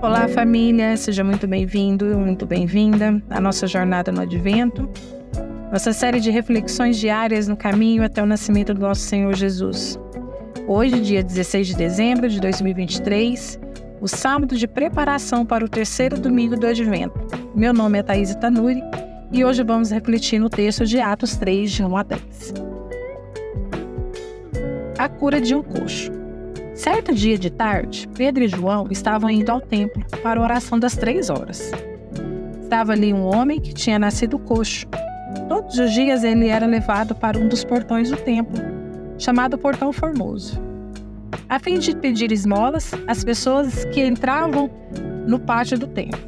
Olá, família, seja muito bem-vindo muito bem-vinda à nossa jornada no Advento, nossa série de reflexões diárias no caminho até o nascimento do nosso Senhor Jesus. Hoje, dia 16 de dezembro de 2023, o sábado de preparação para o terceiro domingo do Advento. Meu nome é Thaís Tanuri e hoje vamos refletir no texto de Atos 3, de 1 a 10. A cura de um coxo. Certo dia de tarde, Pedro e João estavam indo ao templo para a oração das três horas. Estava ali um homem que tinha nascido coxo. Todos os dias ele era levado para um dos portões do templo, chamado Portão Formoso. A fim de pedir esmolas às pessoas que entravam no pátio do templo.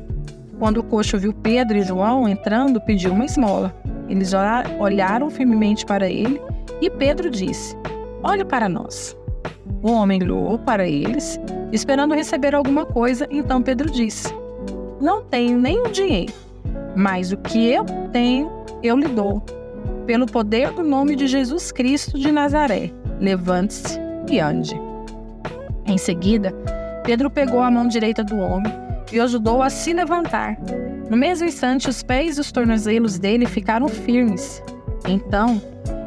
Quando o coxo viu Pedro e João entrando, pediu uma esmola. Eles olharam firmemente para ele e Pedro disse: Olhe para nós. O homem olhou para eles, esperando receber alguma coisa, então Pedro disse: Não tenho nenhum dinheiro, mas o que eu tenho eu lhe dou. Pelo poder do nome de Jesus Cristo de Nazaré, levante-se e ande. Em seguida, Pedro pegou a mão direita do homem e o ajudou a se levantar. No mesmo instante, os pés e os tornozelos dele ficaram firmes. Então,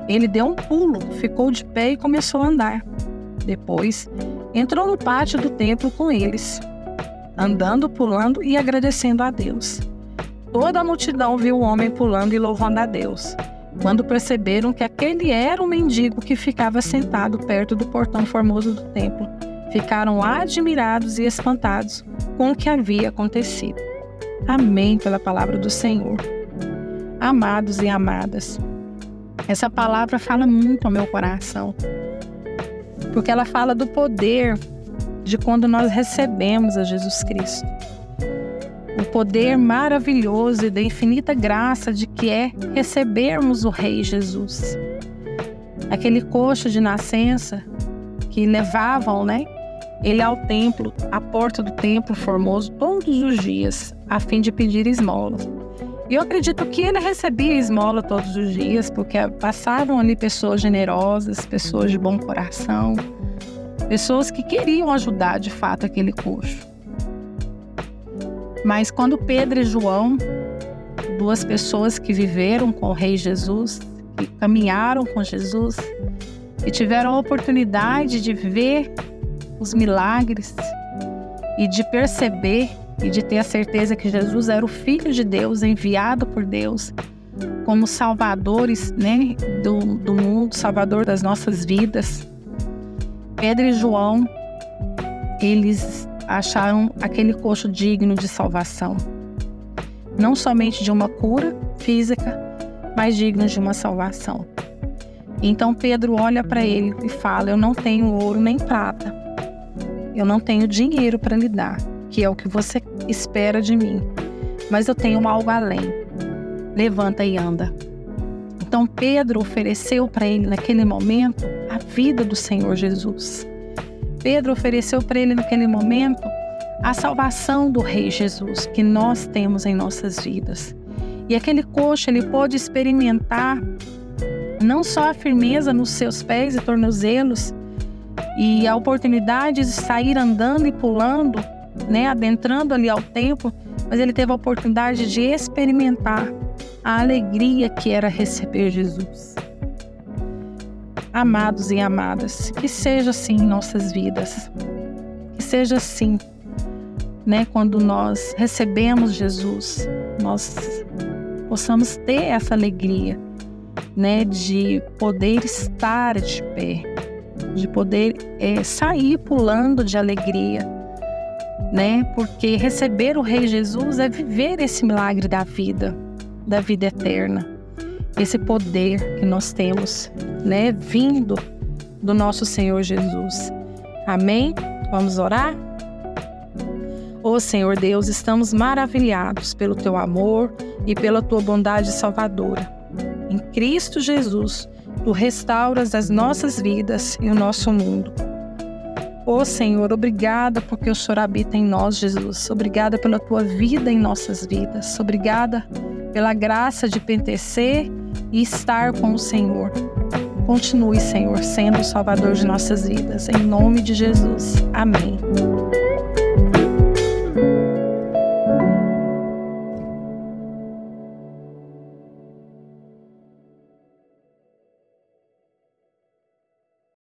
ele deu um pulo, ficou de pé e começou a andar. Depois, entrou no pátio do templo com eles, andando, pulando e agradecendo a Deus. Toda a multidão viu o homem pulando e louvando a Deus. Quando perceberam que aquele era o mendigo que ficava sentado perto do portão formoso do templo, ficaram admirados e espantados com o que havia acontecido. Amém pela palavra do Senhor. Amados e amadas, essa palavra fala muito ao meu coração porque ela fala do poder de quando nós recebemos a Jesus Cristo. O poder maravilhoso e da infinita graça de que é recebermos o Rei Jesus. Aquele coxo de nascença que levavam, né? Ele ao templo, à porta do templo formoso, todos os dias, a fim de pedir esmolas. E eu acredito que ele recebia esmola todos os dias, porque passaram ali pessoas generosas, pessoas de bom coração, pessoas que queriam ajudar de fato aquele coxo. Mas quando Pedro e João, duas pessoas que viveram com o Rei Jesus, que caminharam com Jesus, e tiveram a oportunidade de ver os milagres e de perceber e de ter a certeza que Jesus era o Filho de Deus, enviado por Deus como salvadores né, do, do mundo, salvador das nossas vidas. Pedro e João, eles acharam aquele coxo digno de salvação. Não somente de uma cura física, mas digno de uma salvação. Então Pedro olha para ele e fala: Eu não tenho ouro nem prata, eu não tenho dinheiro para lhe dar, que é o que você espera de mim, mas eu tenho algo além. Levanta e anda. Então Pedro ofereceu para ele naquele momento a vida do Senhor Jesus. Pedro ofereceu para ele naquele momento a salvação do Rei Jesus que nós temos em nossas vidas. E aquele coxo ele pôde experimentar não só a firmeza nos seus pés e tornozelos e a oportunidade de sair andando e pulando né, adentrando ali ao templo, mas ele teve a oportunidade de experimentar a alegria que era receber Jesus. Amados e amadas, que seja assim em nossas vidas, que seja assim, né, quando nós recebemos Jesus, nós possamos ter essa alegria, né, de poder estar de pé, de poder é, sair pulando de alegria né? Porque receber o Rei Jesus é viver esse milagre da vida, da vida eterna. Esse poder que nós temos, né, vindo do nosso Senhor Jesus. Amém? Vamos orar? Ó Senhor Deus, estamos maravilhados pelo teu amor e pela tua bondade salvadora. Em Cristo Jesus, tu restauras as nossas vidas e o nosso mundo. Ô oh, Senhor, obrigada porque o Senhor habita em nós, Jesus. Obrigada pela tua vida em nossas vidas. Obrigada pela graça de pentecer e estar com o Senhor. Continue, Senhor, sendo o Salvador de nossas vidas. Em nome de Jesus. Amém.